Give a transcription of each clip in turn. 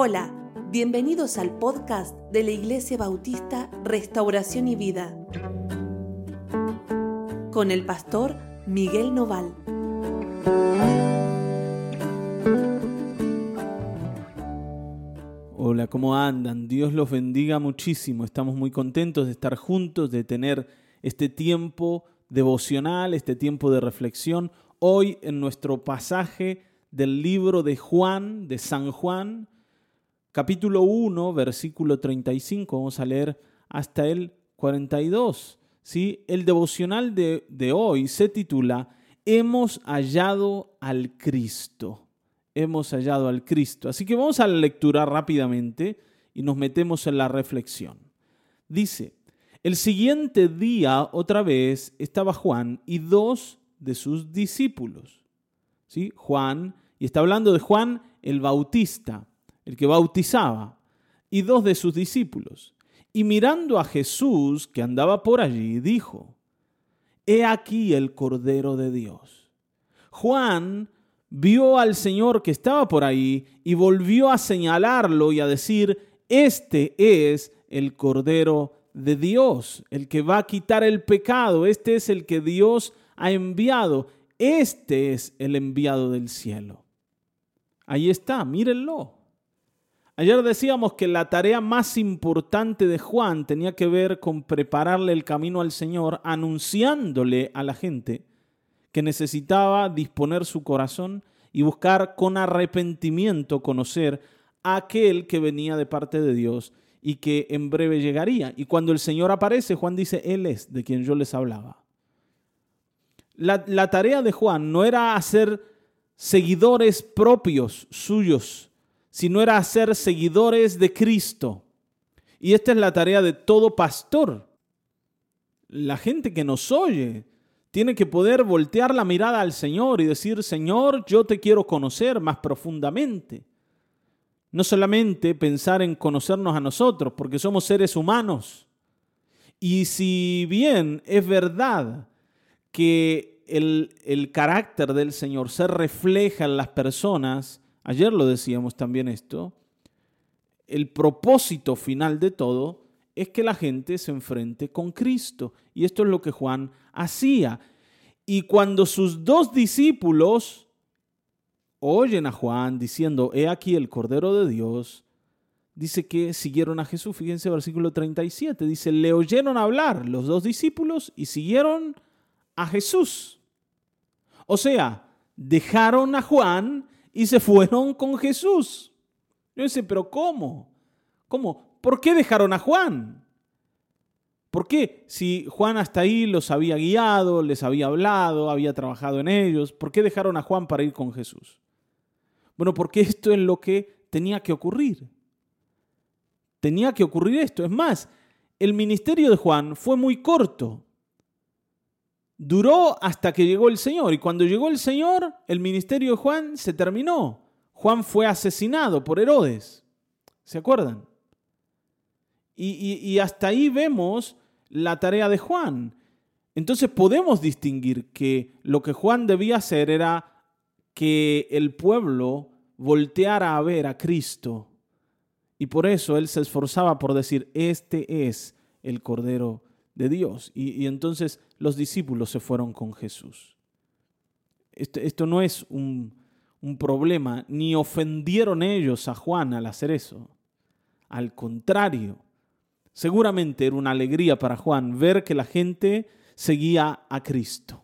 Hola, bienvenidos al podcast de la Iglesia Bautista Restauración y Vida con el pastor Miguel Noval. Hola, ¿cómo andan? Dios los bendiga muchísimo. Estamos muy contentos de estar juntos, de tener este tiempo devocional, este tiempo de reflexión. Hoy en nuestro pasaje del libro de Juan, de San Juan, capítulo 1, versículo 35, vamos a leer hasta el 42. ¿sí? El devocional de, de hoy se titula Hemos hallado al Cristo. Hemos hallado al Cristo. Así que vamos a la lectura rápidamente y nos metemos en la reflexión. Dice, el siguiente día otra vez estaba Juan y dos de sus discípulos. ¿Sí? Juan, y está hablando de Juan el Bautista el que bautizaba, y dos de sus discípulos. Y mirando a Jesús que andaba por allí, dijo, He aquí el Cordero de Dios. Juan vio al Señor que estaba por ahí y volvió a señalarlo y a decir, Este es el Cordero de Dios, el que va a quitar el pecado, este es el que Dios ha enviado, este es el enviado del cielo. Ahí está, mírenlo. Ayer decíamos que la tarea más importante de Juan tenía que ver con prepararle el camino al Señor, anunciándole a la gente que necesitaba disponer su corazón y buscar con arrepentimiento conocer a aquel que venía de parte de Dios y que en breve llegaría. Y cuando el Señor aparece, Juan dice, Él es de quien yo les hablaba. La, la tarea de Juan no era hacer seguidores propios suyos sino era ser seguidores de Cristo. Y esta es la tarea de todo pastor. La gente que nos oye tiene que poder voltear la mirada al Señor y decir, Señor, yo te quiero conocer más profundamente. No solamente pensar en conocernos a nosotros, porque somos seres humanos. Y si bien es verdad que el, el carácter del Señor se refleja en las personas, ayer lo decíamos también esto, el propósito final de todo es que la gente se enfrente con Cristo. Y esto es lo que Juan hacía. Y cuando sus dos discípulos oyen a Juan diciendo, he aquí el Cordero de Dios, dice que siguieron a Jesús. Fíjense versículo 37, dice, le oyeron hablar los dos discípulos y siguieron a Jesús. O sea, dejaron a Juan y se fueron con Jesús. Yo dice, pero ¿cómo? ¿Cómo? ¿Por qué dejaron a Juan? ¿Por qué? Si Juan hasta ahí los había guiado, les había hablado, había trabajado en ellos, ¿por qué dejaron a Juan para ir con Jesús? Bueno, porque esto es lo que tenía que ocurrir. Tenía que ocurrir esto. Es más, el ministerio de Juan fue muy corto duró hasta que llegó el Señor. Y cuando llegó el Señor, el ministerio de Juan se terminó. Juan fue asesinado por Herodes. ¿Se acuerdan? Y, hasta ahí vemos la tarea de Juan. Entonces podemos distinguir que lo que Juan debía hacer era que el pueblo volteara a ver a Cristo. Y por eso él se esforzaba por decir, este es el Cordero de Dios. Y, entonces los discípulos se fueron con Jesús. Esto, no es un, un problema, ni ofendieron ellos a Juan al hacer eso. Al contrario, seguramente era una alegría para Juan ver que la gente seguía a Cristo.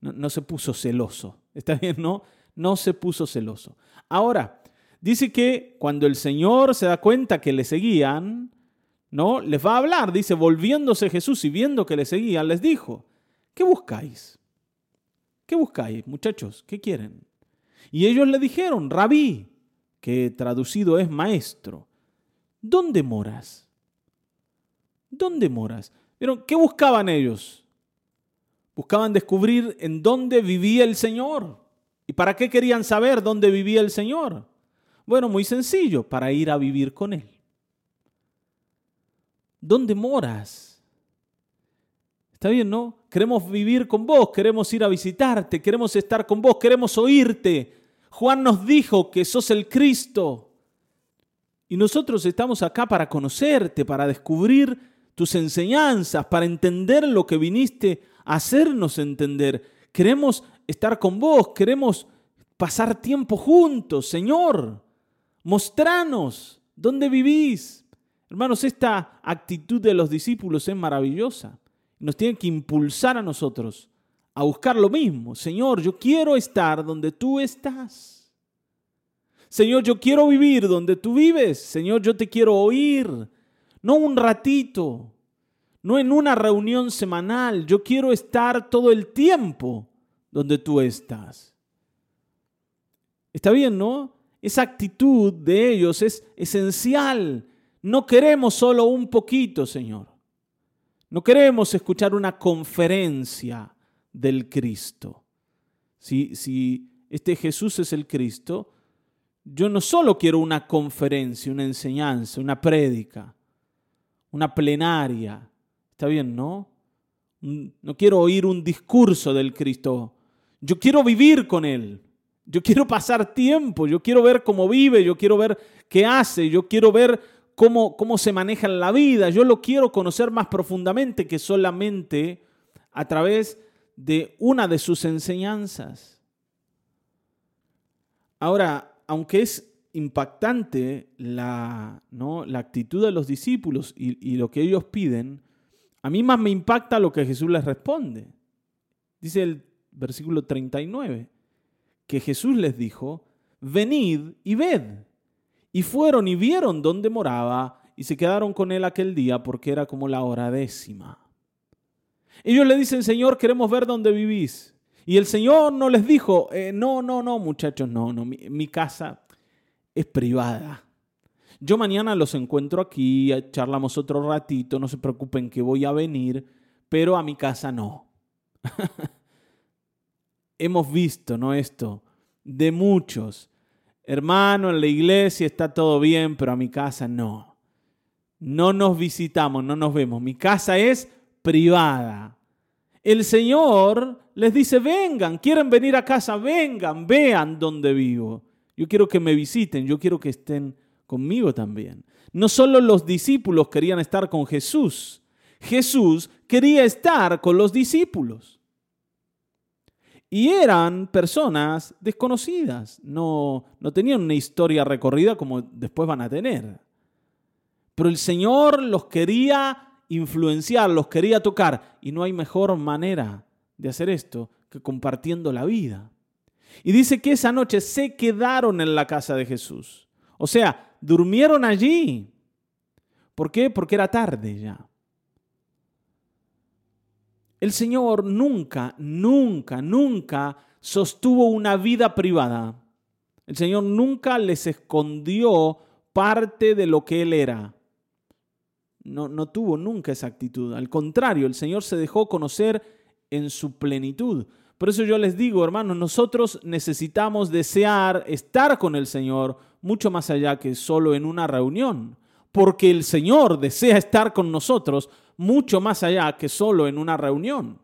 No, no, se puso celoso. ¿Está bien? No, no se puso celoso. Ahora, dice que cuando el Señor se da cuenta que le seguían, ¿no? Les va a hablar, dice, volviéndose Jesús y viendo que le seguían, les dijo, ¿qué buscáis? ¿Qué buscáis, muchachos? ¿Qué quieren? Y ellos le dijeron, rabí, que traducido es maestro, ¿dónde moras? ¿Dónde moras? Pero, ¿qué buscaban ellos? Buscaban descubrir en dónde vivía el Señor. ¿Y para qué querían saber dónde vivía el Señor? Bueno, muy sencillo, para ir a vivir con Él. ¿Dónde moras? Está bien, ¿no? Queremos vivir con vos, queremos ir a visitarte, queremos estar con vos, queremos oírte. Juan nos dijo que sos el Cristo, Y nosotros estamos acá para conocerte, para descubrir tus enseñanzas, para entender lo que viniste a hacernos entender. Queremos estar con vos, queremos pasar tiempo juntos, Señor. Mostranos dónde vivís. Hermanos, esta actitud de los discípulos es maravillosa. Nos tiene que impulsar a nosotros a buscar lo mismo. Señor, yo quiero estar donde tú estás. Señor, yo quiero vivir donde tú vives. Señor, yo te quiero oír. No un ratito, no en una reunión semanal. Yo quiero estar todo el tiempo donde tú estás. Está bien, ¿no? Esa actitud de ellos es esencial. No queremos solo un poquito, Señor. No queremos escuchar una conferencia del Cristo. Si, si este Jesús es el Cristo, yo no solo quiero una conferencia, una enseñanza, una prédica, una plenaria. Está bien, ¿no? No quiero oír un discurso del Cristo. Yo quiero vivir con Él. Yo quiero pasar tiempo. Yo quiero ver cómo vive. Yo quiero ver qué hace. Yo quiero ver cómo, cómo se maneja en la vida. Yo lo quiero conocer más profundamente que solamente a través de una de sus enseñanzas. Ahora, aunque es impactante la, ¿no? la actitud de los discípulos y, y lo que ellos piden, a mí más me impacta lo que Jesús les responde. Dice el versículo 39, que Jesús les dijo, venid y ved. Y fueron y vieron dónde moraba y se quedaron con él aquel día porque era como la hora décima. Ellos le dicen, Señor, queremos ver dónde vivís. Y el Señor no les dijo, eh, no, no, no, muchachos, no, no, mi, casa es privada. Yo mañana los encuentro aquí, charlamos otro ratito, no se preocupen que voy a venir, pero a mi casa no. Hemos visto, ¿no? Esto, de muchos. Hermano, en la iglesia está todo bien, pero a mi casa no. No nos visitamos, no nos vemos. Mi casa es privada. El Señor les dice, vengan, quieren venir a casa, vengan, vean dónde vivo. Yo quiero que me visiten, yo quiero que estén conmigo también. No solo los discípulos querían estar con Jesús, Jesús quería estar con los discípulos. Y eran personas desconocidas, no, no tenían una historia recorrida como después van a tener. Pero el Señor los quería influenciar, los quería tocar. Y no hay mejor manera de hacer esto que compartiendo la vida. Y dice que esa noche se quedaron en la casa de Jesús. O sea, durmieron allí. ¿Por qué? Porque era tarde ya. El Señor nunca, nunca, nunca sostuvo una vida privada. El Señor nunca les escondió parte de lo que Él era no, tuvo nunca esa actitud. Al contrario, el Señor se dejó conocer en su plenitud. Por eso yo les digo, hermanos, nosotros necesitamos desear estar con el Señor mucho más allá que solo en una reunión, porque el Señor desea estar con nosotros mucho más allá que solo en una reunión.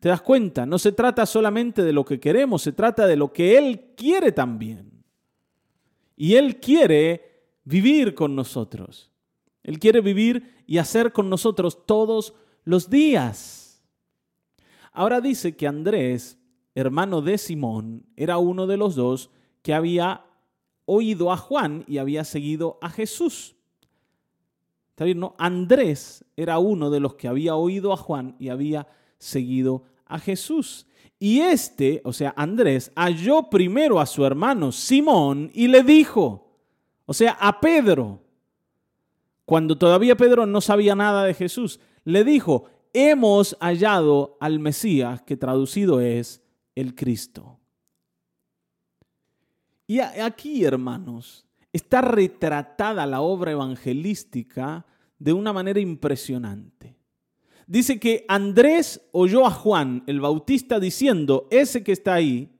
¿Te das cuenta? No se trata solamente de lo que queremos, se trata de lo que Él quiere también. Y Él quiere vivir con nosotros. Él quiere vivir y hacer con nosotros todos los días. Ahora dice que Andrés, hermano de Simón, era uno de los dos que había oído a Juan y había seguido a Jesús. ¿Está bien? No? Andrés era uno de los que había oído a Juan y había seguido a Jesús. Y este, o sea, Andrés, halló primero a su hermano Simón y le dijo, o sea, a Pedro, cuando todavía Pedro no sabía nada de Jesús, le dijo, hemos hallado al Mesías, que traducido es el Cristo. Y aquí, hermanos, está retratada la obra evangelística de una manera impresionante. Dice que Andrés oyó a Juan el Bautista diciendo, ese que está ahí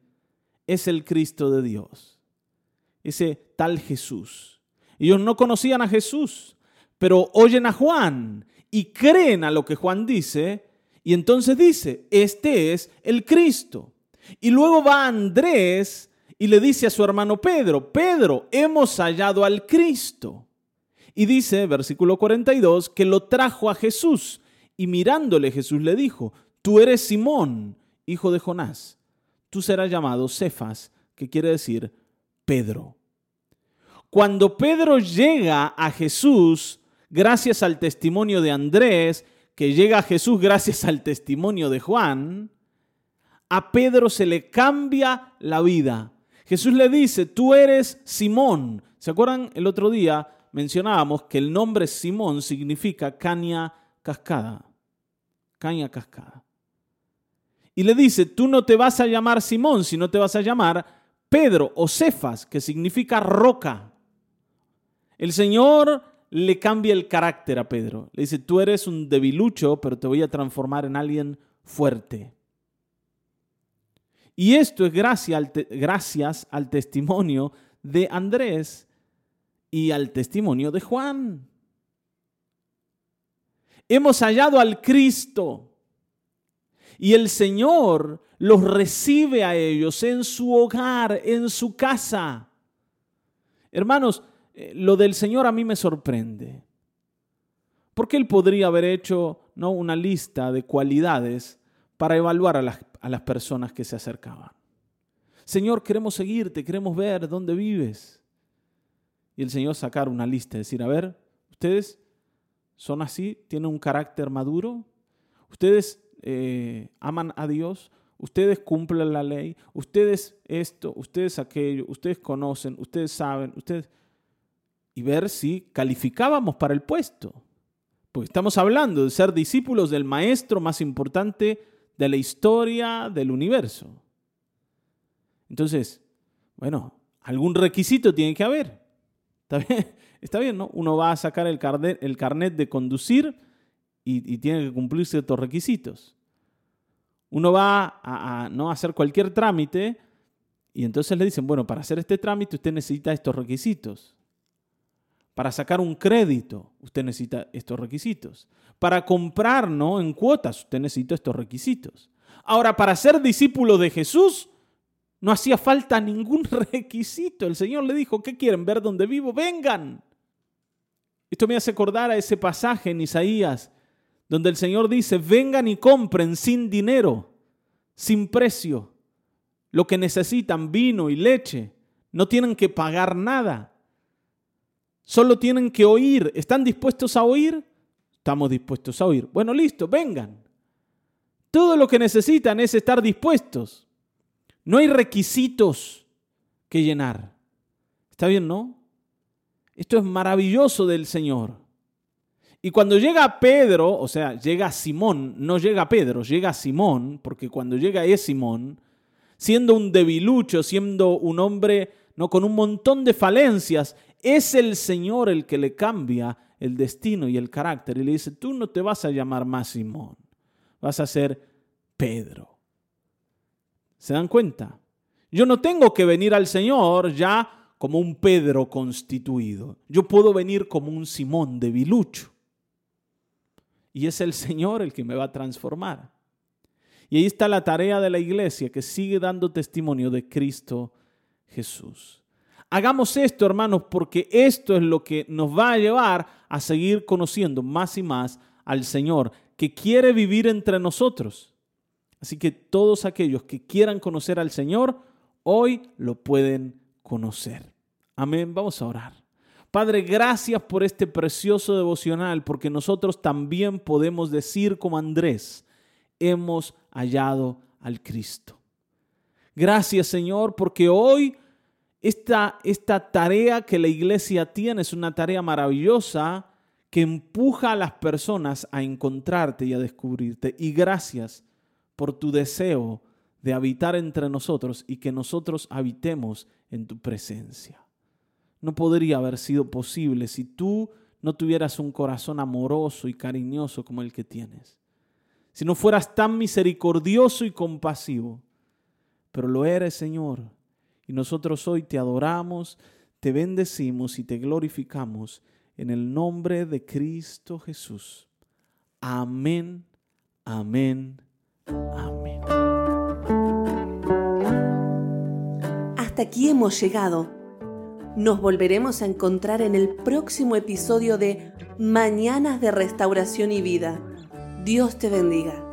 es el Cristo de Dios, ese tal Jesús. Ellos no conocían a Jesús, pero oyen a Juan y creen a lo que Juan dice, y entonces dice, este es el Cristo. Y luego va Andrés y le dice a su hermano Pedro, Pedro, hemos hallado al Cristo. Y dice, versículo 42, que lo trajo a Jesús. Y mirándole Jesús le dijo, tú eres Simón, hijo de Jonás. Tú serás llamado Cefas, que quiere decir Pedro. Cuando Pedro llega a Jesús, gracias al testimonio de Andrés, que llega a Jesús gracias al testimonio de Juan, a Pedro se le cambia la vida. Jesús le dice, tú eres Simón. ¿Se acuerdan? El otro día mencionábamos que el nombre Simón significa caña cascada. Caña cascada. Y le dice, tú no te vas a llamar Simón, sino te vas a llamar Pedro o Cefas, que significa roca. El Señor le cambia el carácter a Pedro. Le dice, tú eres un debilucho, pero te voy a transformar en alguien fuerte. Y esto es gracias al, testimonio de Andrés y al testimonio de Juan. Hemos hallado al Cristo y el Señor los recibe a ellos en su hogar, en su casa. Hermanos, eh, lo del Señor a mí me sorprende. Porque Él podría haber hecho ¿no? una lista de cualidades para evaluar a las, a las personas que se acercaban. Señor, queremos seguirte, queremos ver dónde vives. Y el Señor sacar una lista, decir, a ver, ustedes son así, tienen un carácter maduro, ustedes eh, aman a Dios, ustedes cumplen la ley, ustedes esto, ustedes aquello, ustedes conocen, ustedes saben, ustedes y ver si calificábamos para el puesto. Porque estamos hablando de ser discípulos del maestro más importante de la historia del universo. Entonces, bueno, algún requisito tiene que haber. ¿Está bien? Está bien, ¿no? Uno va a sacar el carnet, el de conducir y, tiene que cumplir ciertos requisitos. Uno va a, a, ¿no? a hacer cualquier trámite y entonces le dicen, bueno, para hacer este trámite usted necesita estos requisitos. Para sacar un crédito, usted necesita estos requisitos. Para comprar ¿no? en cuotas, usted necesita estos requisitos. Ahora, para ser discípulo de Jesús, no hacía falta ningún requisito. El Señor le dijo, ¿qué quieren ver dónde vivo? Vengan. Esto me hace acordar a ese pasaje en Isaías, donde el Señor dice, vengan y compren sin dinero, sin precio, lo que necesitan, vino y leche. No tienen que pagar nada. Solo tienen que oír. ¿Están dispuestos a oír? Estamos dispuestos a oír. Bueno, listo, vengan. Todo lo que necesitan es estar dispuestos. No hay requisitos que llenar. ¿Está bien, no? Esto es maravilloso del Señor. Y cuando llega Pedro, o sea, llega Simón, no llega Pedro, llega Simón, porque cuando llega es Simón, siendo un debilucho, siendo un hombre no con un montón de falencias, es el Señor el que le cambia el destino y el carácter y le dice, tú no te vas a llamar más Simón, vas a ser Pedro. ¿Se dan cuenta? Yo no tengo que venir al Señor ya como un Pedro constituido. Yo puedo venir como un Simón de Bilucho. Y es el Señor el que me va a transformar. Y ahí está la tarea de la iglesia que sigue dando testimonio de Cristo Jesús. Hagamos esto, hermanos, porque esto es lo que nos va a llevar a seguir conociendo más y más al Señor, que quiere vivir entre nosotros. Así que todos aquellos que quieran conocer al Señor, hoy lo pueden conocer. Amén. Vamos a orar. Padre, gracias por este precioso devocional, porque nosotros también podemos decir como Andrés, hemos hallado al Cristo. Gracias Señor, porque hoy esta, tarea que la iglesia tiene es una tarea maravillosa que empuja a las personas a encontrarte y a descubrirte. Y gracias por tu deseo de habitar entre nosotros y que nosotros habitemos en tu presencia. No podría haber sido posible si tú no tuvieras un corazón amoroso y cariñoso como el que tienes. Si no fueras tan misericordioso y compasivo. Pero lo eres, Señor y nosotros hoy te adoramos, te bendecimos y te glorificamos en el nombre de Cristo Jesús. Amén, amén, amén. hasta aquí hemos llegado. Nos volveremos a encontrar en el próximo episodio de Mañanas de Restauración y Vida. Dios te bendiga.